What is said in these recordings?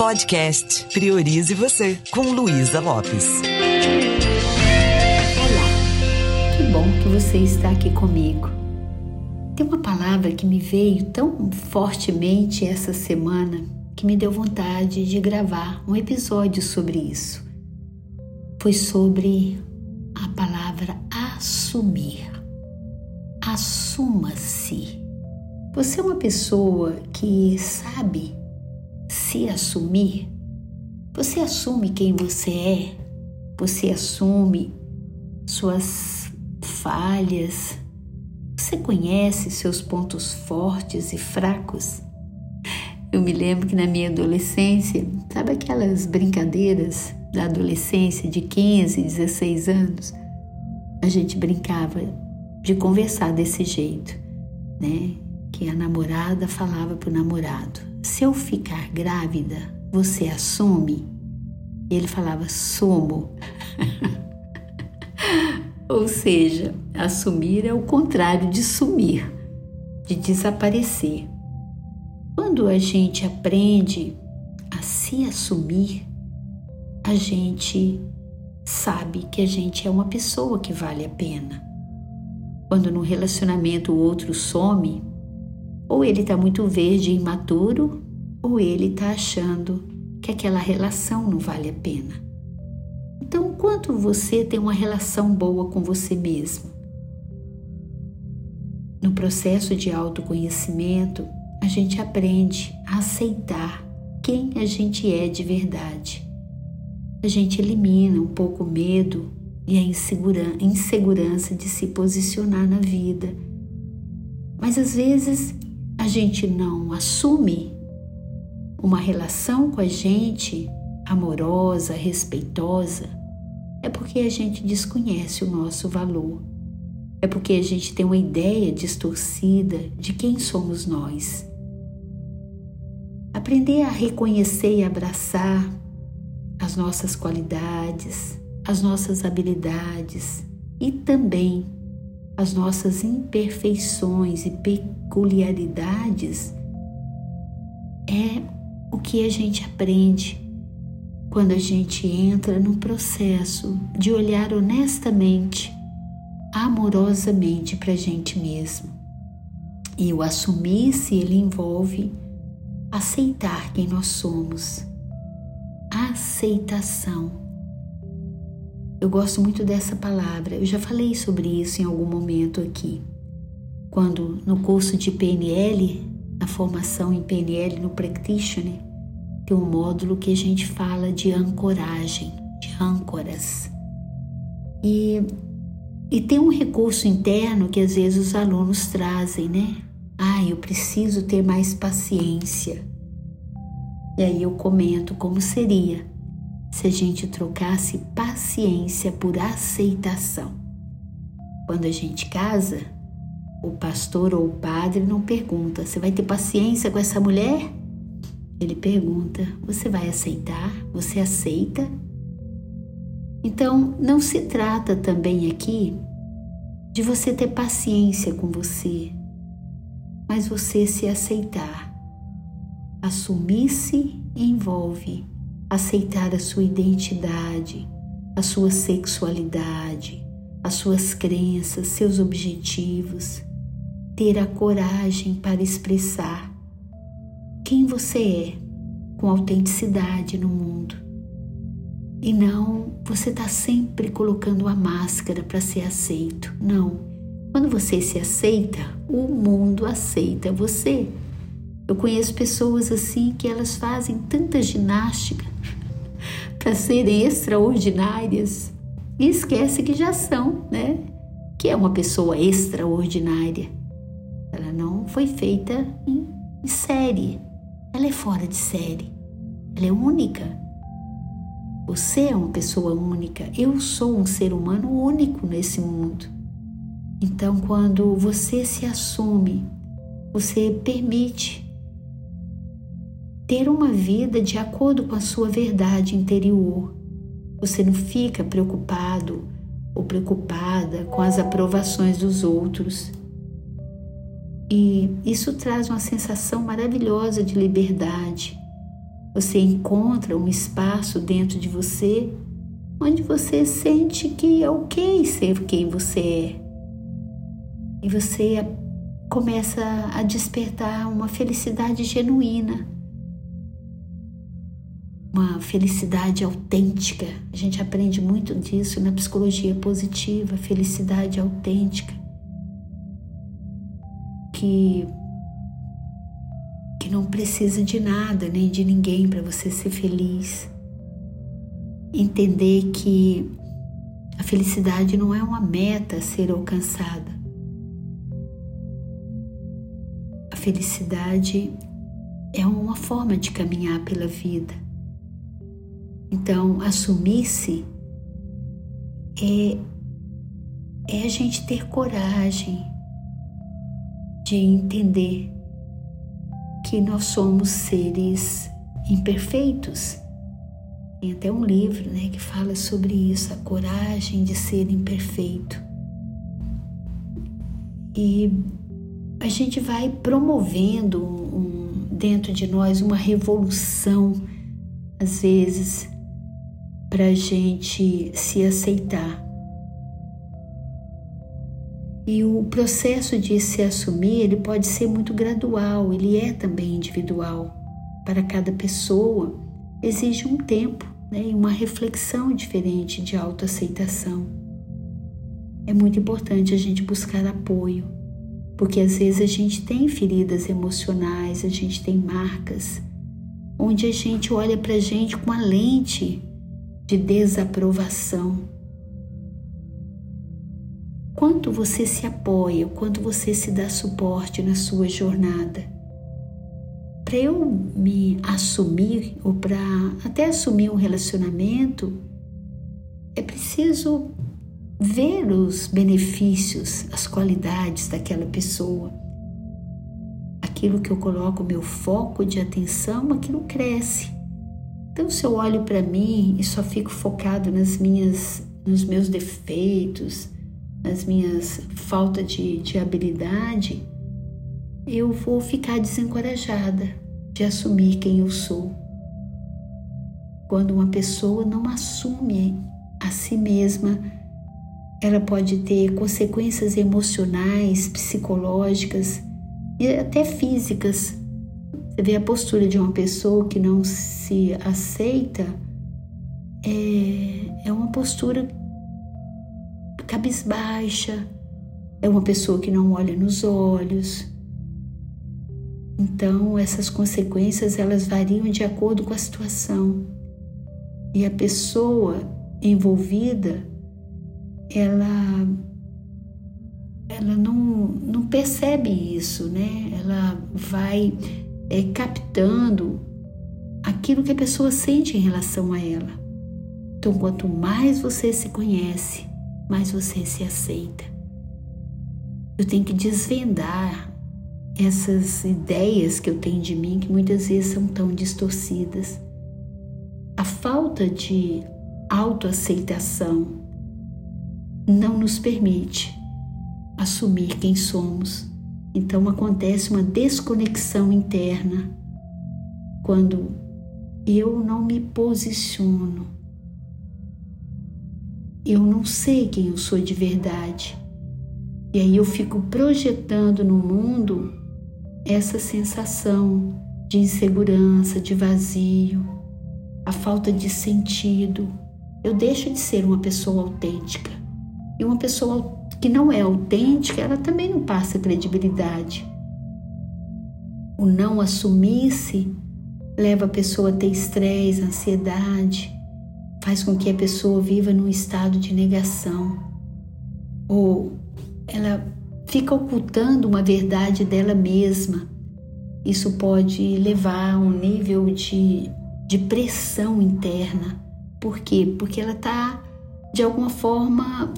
Podcast Priorize Você, com Luísa Lopes. Olá, que bom que você está aqui comigo. Tem uma palavra que me veio tão fortemente essa semana que me deu vontade de gravar um episódio sobre isso. Foi sobre a palavra assumir. Assuma-se. Você é uma pessoa que sabe se assumir? Você assume quem você é? Você assume suas falhas? Você conhece seus pontos fortes e fracos? Eu me lembro que na minha adolescência, sabe aquelas brincadeiras da adolescência de 15, 16 anos? A gente brincava de conversar desse jeito, né? Que a namorada falava para o namorado: Se eu ficar grávida, você assume? Ele falava: Sumo. Ou seja, assumir é o contrário de sumir, de desaparecer. Quando a gente aprende a se assumir, a gente sabe que a gente é uma pessoa que vale a pena. Quando no relacionamento o outro some, ou ele está muito verde e imaturo, ou ele está achando que aquela relação não vale a pena. Então, quanto você tem uma relação boa com você mesmo? No processo de autoconhecimento, a gente aprende a aceitar quem a gente é de verdade. A gente elimina um pouco o medo e a insegurança de se posicionar na vida. Mas às vezes a gente não assume uma relação com a gente amorosa, respeitosa, é porque a gente desconhece o nosso valor. É porque a gente tem uma ideia distorcida de quem somos nós. Aprender a reconhecer e abraçar as nossas qualidades, as nossas habilidades e também as nossas imperfeições e peculiaridades é o que a gente aprende quando a gente entra no processo de olhar honestamente, amorosamente para a gente mesmo. E o assumir-se ele envolve aceitar quem nós somos. Aceitação eu gosto muito dessa palavra. Eu já falei sobre isso em algum momento aqui. Quando no curso de PNL, na formação em PNL no Practitioner, tem um módulo que a gente fala de ancoragem, de âncoras. E, e tem um recurso interno que às vezes os alunos trazem, né? Ah, eu preciso ter mais paciência. E aí eu comento como seria se a gente trocasse paciência por aceitação. Quando a gente casa, o pastor ou o padre não pergunta: Você vai ter paciência com essa mulher? Ele pergunta: Você vai aceitar? Você aceita? Então, não se trata também aqui de você ter paciência com você, mas você se aceitar. Assumir-se envolve aceitar a sua identidade, a sua sexualidade, as suas crenças, seus objetivos, ter a coragem para expressar quem você é com autenticidade no mundo. E não você está sempre colocando a máscara para ser aceito. Não. Quando você se aceita, o mundo aceita você. Eu conheço pessoas assim que elas fazem tanta ginástica para serem extraordinárias e esquece que já são, né? Que é uma pessoa extraordinária. Ela não foi feita em, em série. Ela é fora de série. Ela é única. Você é uma pessoa única. Eu sou um ser humano único nesse mundo. Então, quando você se assume, você permite ter uma vida de acordo com a sua verdade interior. Você não fica preocupado ou preocupada com as aprovações dos outros. E isso traz uma sensação maravilhosa de liberdade. você encontra um espaço dentro de você onde você sente que é ok ser quem você é. E você começa a despertar uma felicidade genuína, uma felicidade autêntica. A gente aprende muito disso na psicologia positiva, felicidade autêntica. Que que não precisa de nada nem de ninguém para você ser feliz. Entender que a felicidade não é uma meta a ser alcançada. A felicidade é uma forma de caminhar pela vida. Então, assumir-se é, é a gente ter coragem de entender que nós somos seres imperfeitos. Tem até um livro né, que fala sobre isso, a coragem de ser imperfeito. E a gente vai promovendo um, dentro de nós uma revolução, às vezes, para a gente se aceitar. E o processo de se assumir, ele pode ser muito gradual, ele é também individual. Para cada pessoa, exige um tempo né, e uma reflexão diferente de autoaceitação. É muito importante a gente buscar apoio, porque às vezes a gente tem feridas emocionais, a gente tem marcas, onde a gente olha para a gente com uma lente de desaprovação quanto você se apoia, o quanto você se dá suporte na sua jornada. Para eu me assumir ou para até assumir um relacionamento, é preciso ver os benefícios, as qualidades daquela pessoa. Aquilo que eu coloco meu foco de atenção, aquilo cresce. Então, se eu olho para mim e só fico focado nas minhas, nos meus defeitos, nas minhas falta de, de habilidade, eu vou ficar desencorajada de assumir quem eu sou. Quando uma pessoa não assume a si mesma, ela pode ter consequências emocionais, psicológicas e até físicas. Você vê a postura de uma pessoa que não se aceita, é, é uma postura cabisbaixa, é uma pessoa que não olha nos olhos. Então, essas consequências elas variam de acordo com a situação. E a pessoa envolvida, ela ela não, não percebe isso, né? Ela vai é, captando aquilo que a pessoa sente em relação a ela. Então, quanto mais você se conhece, mais você se aceita. Eu tenho que desvendar essas ideias que eu tenho de mim que muitas vezes são tão distorcidas. A falta de autoaceitação não nos permite assumir quem somos. Então acontece uma desconexão interna quando eu não me posiciono eu não sei quem eu sou de verdade. E aí eu fico projetando no mundo essa sensação de insegurança, de vazio, a falta de sentido. Eu deixo de ser uma pessoa autêntica. E uma pessoa que não é autêntica, ela também não passa credibilidade. O não assumir-se leva a pessoa a ter estresse, ansiedade, faz com que a pessoa viva num estado de negação ou ela fica ocultando uma verdade dela mesma. Isso pode levar a um nível de, de pressão interna. Por quê? Porque ela está, de alguma forma,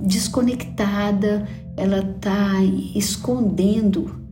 desconectada, ela está escondendo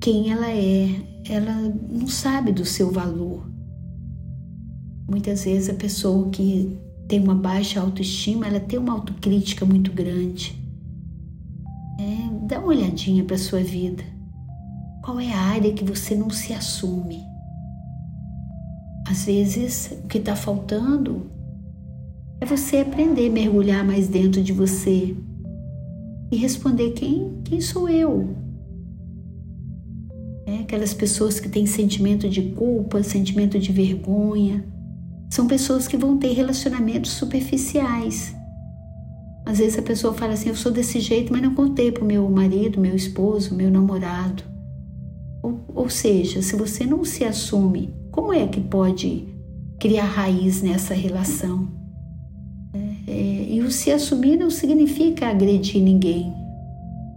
quem ela é, ela não sabe do seu valor. Muitas vezes a pessoa que tem uma baixa autoestima, ela tem uma autocrítica muito grande. É, dá uma olhadinha para sua vida. Qual é a área que você não se assume? às vezes o que está faltando é você aprender a mergulhar mais dentro de você e responder quem, quem sou eu. É, aquelas pessoas que têm sentimento de culpa, sentimento de vergonha, são pessoas que vão ter relacionamentos superficiais. Às vezes a pessoa fala assim: Eu sou desse jeito, mas não contei para o meu marido, meu esposo, meu namorado. Ou, ou seja, se você não se assume, como é que pode criar raiz nessa relação? Se assumir não significa agredir ninguém,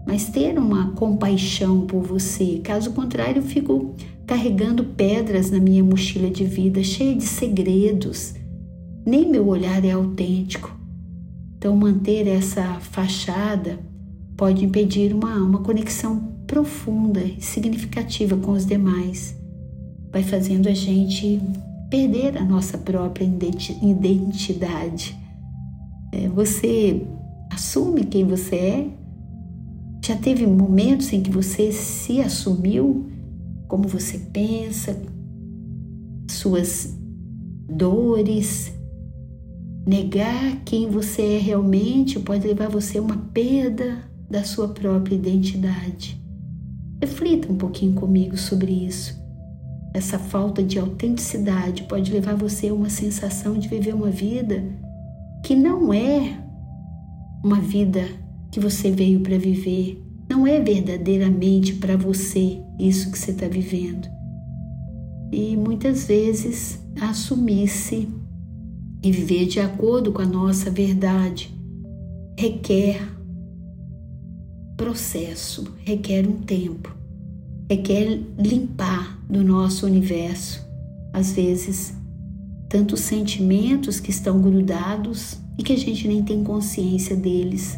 mas ter uma compaixão por você. Caso contrário, eu fico carregando pedras na minha mochila de vida, cheia de segredos. Nem meu olhar é autêntico. Então, manter essa fachada pode impedir uma, uma conexão profunda e significativa com os demais. Vai fazendo a gente perder a nossa própria identidade. É, você assume quem você é? Já teve momentos em que você se assumiu como você pensa, suas dores. Negar quem você é realmente pode levar você a uma perda da sua própria identidade. Reflita um pouquinho comigo sobre isso. Essa falta de autenticidade pode levar você a uma sensação de viver uma vida que não é uma vida que você veio para viver, não é verdadeiramente para você isso que você está vivendo. E muitas vezes assumir-se e viver de acordo com a nossa verdade requer processo, requer um tempo, requer limpar do nosso universo, às vezes, tantos sentimentos que estão grudados e que a gente nem tem consciência deles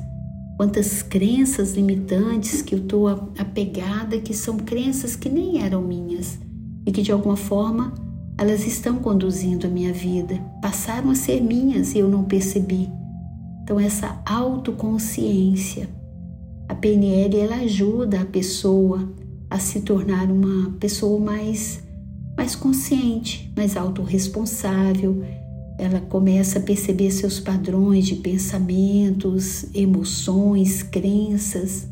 quantas crenças limitantes que eu estou apegada, que são crenças que nem eram minhas e que de alguma forma elas estão conduzindo a minha vida, passaram a ser minhas e eu não percebi. Então essa autoconsciência, a PNL ela ajuda a pessoa a se tornar uma pessoa mais mais consciente, mais autorresponsável, ela começa a perceber seus padrões de pensamentos, emoções, crenças,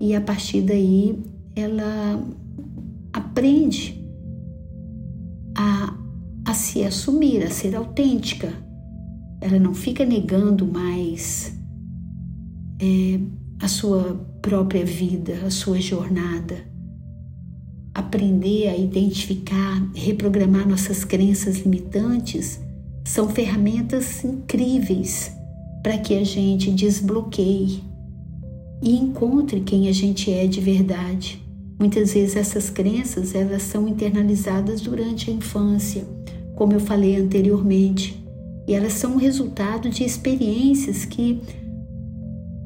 e a partir daí ela aprende a, a se assumir, a ser autêntica. Ela não fica negando mais é, a sua própria vida, a sua jornada. Aprender a identificar, reprogramar nossas crenças limitantes são ferramentas incríveis para que a gente desbloqueie e encontre quem a gente é de verdade. Muitas vezes essas crenças elas são internalizadas durante a infância, como eu falei anteriormente, e elas são resultado de experiências que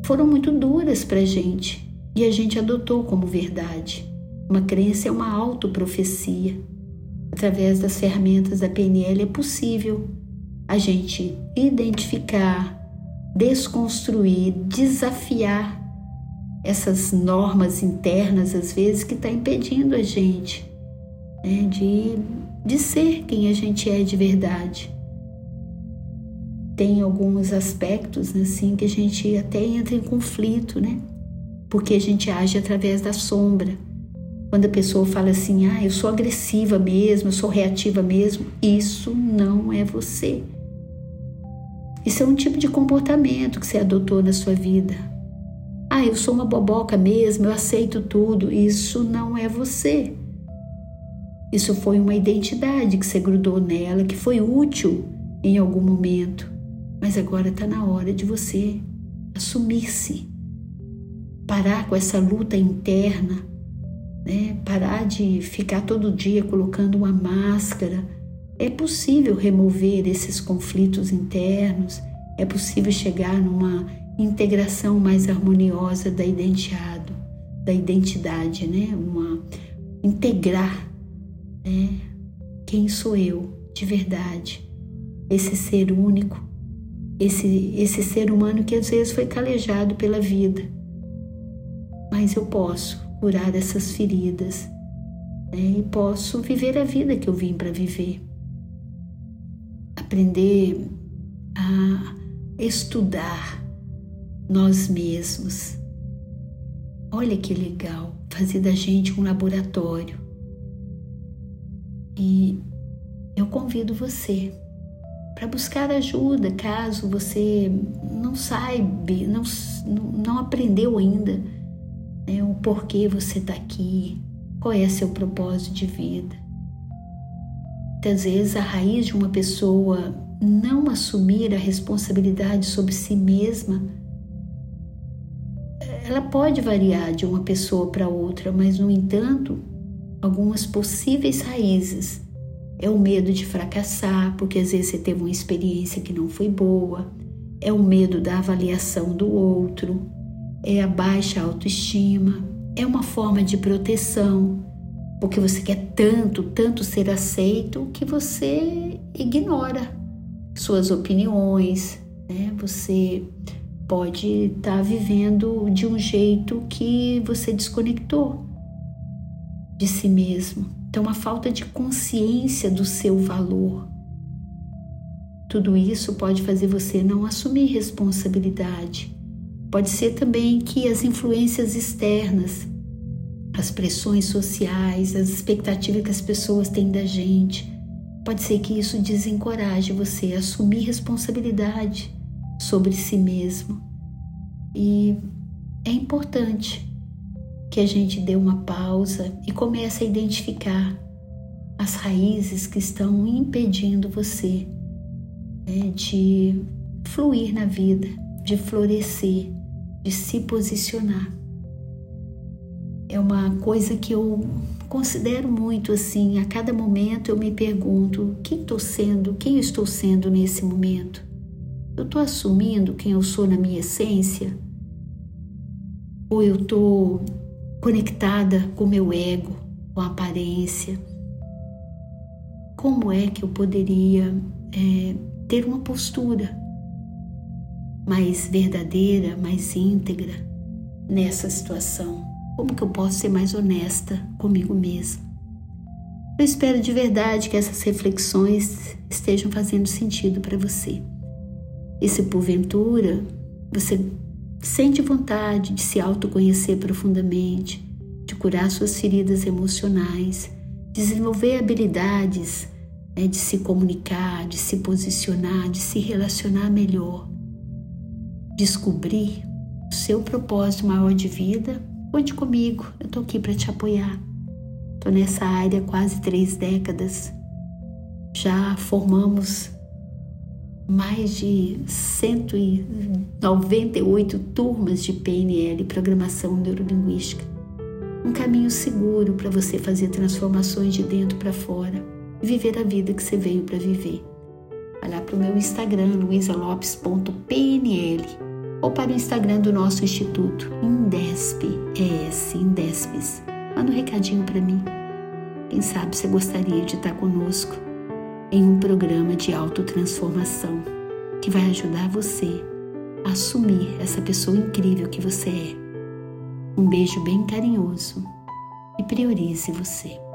foram muito duras para a gente e a gente adotou como verdade. Uma crença é uma autoprofecia. Através das ferramentas da PNL é possível a gente identificar, desconstruir, desafiar essas normas internas, às vezes, que está impedindo a gente né, de, de ser quem a gente é de verdade. Tem alguns aspectos assim que a gente até entra em conflito, né? Porque a gente age através da sombra. Quando a pessoa fala assim, ah, eu sou agressiva mesmo, eu sou reativa mesmo, isso não é você. Isso é um tipo de comportamento que você adotou na sua vida. Ah, eu sou uma boboca mesmo, eu aceito tudo. Isso não é você. Isso foi uma identidade que você grudou nela, que foi útil em algum momento. Mas agora está na hora de você assumir-se, parar com essa luta interna, né? parar de ficar todo dia colocando uma máscara é possível remover esses conflitos internos, é possível chegar numa integração mais harmoniosa da identidade, da identidade, né? Uma integrar, né? Quem sou eu de verdade? Esse ser único, esse esse ser humano que às vezes foi calejado pela vida. Mas eu posso curar essas feridas né? e posso viver a vida que eu vim para viver aprender a estudar nós mesmos. Olha que legal fazer da gente um laboratório. E eu convido você para buscar ajuda caso você não saiba, não, não aprendeu ainda né, o porquê você está aqui, qual é seu propósito de vida. Muitas vezes a raiz de uma pessoa não assumir a responsabilidade sobre si mesma, ela pode variar de uma pessoa para outra, mas no entanto, algumas possíveis raízes. É o medo de fracassar, porque às vezes você teve uma experiência que não foi boa, é o medo da avaliação do outro, é a baixa autoestima, é uma forma de proteção, porque você quer tanto, tanto ser aceito que você ignora suas opiniões, né? Você pode estar tá vivendo de um jeito que você desconectou de si mesmo. Então, uma falta de consciência do seu valor. Tudo isso pode fazer você não assumir responsabilidade. Pode ser também que as influências externas, as pressões sociais, as expectativas que as pessoas têm da gente, Pode ser que isso desencoraje você a assumir responsabilidade sobre si mesmo. E é importante que a gente dê uma pausa e comece a identificar as raízes que estão impedindo você né, de fluir na vida, de florescer, de se posicionar. É uma coisa que eu considero muito assim, a cada momento eu me pergunto: quem estou sendo, quem eu estou sendo nesse momento? Eu estou assumindo quem eu sou na minha essência? Ou eu estou conectada com meu ego, com a aparência? Como é que eu poderia é, ter uma postura mais verdadeira, mais íntegra nessa situação? Como que eu posso ser mais honesta comigo mesma? Eu espero de verdade que essas reflexões estejam fazendo sentido para você. E se porventura você sente vontade de se autoconhecer profundamente, de curar suas feridas emocionais, desenvolver habilidades né, de se comunicar, de se posicionar, de se relacionar melhor, descobrir o seu propósito maior de vida, Conte comigo, eu estou aqui para te apoiar. Estou nessa área há quase três décadas. Já formamos mais de 198 turmas de PNL, Programação Neurolinguística. Um caminho seguro para você fazer transformações de dentro para fora e viver a vida que você veio para viver. Vai lá para o meu Instagram, luisalopes.pnl ou para o Instagram do nosso instituto, Indesp, ES, Indespes. Manda um recadinho para mim. Quem sabe você gostaria de estar conosco em um programa de autotransformação que vai ajudar você a assumir essa pessoa incrível que você é. Um beijo bem carinhoso e priorize você.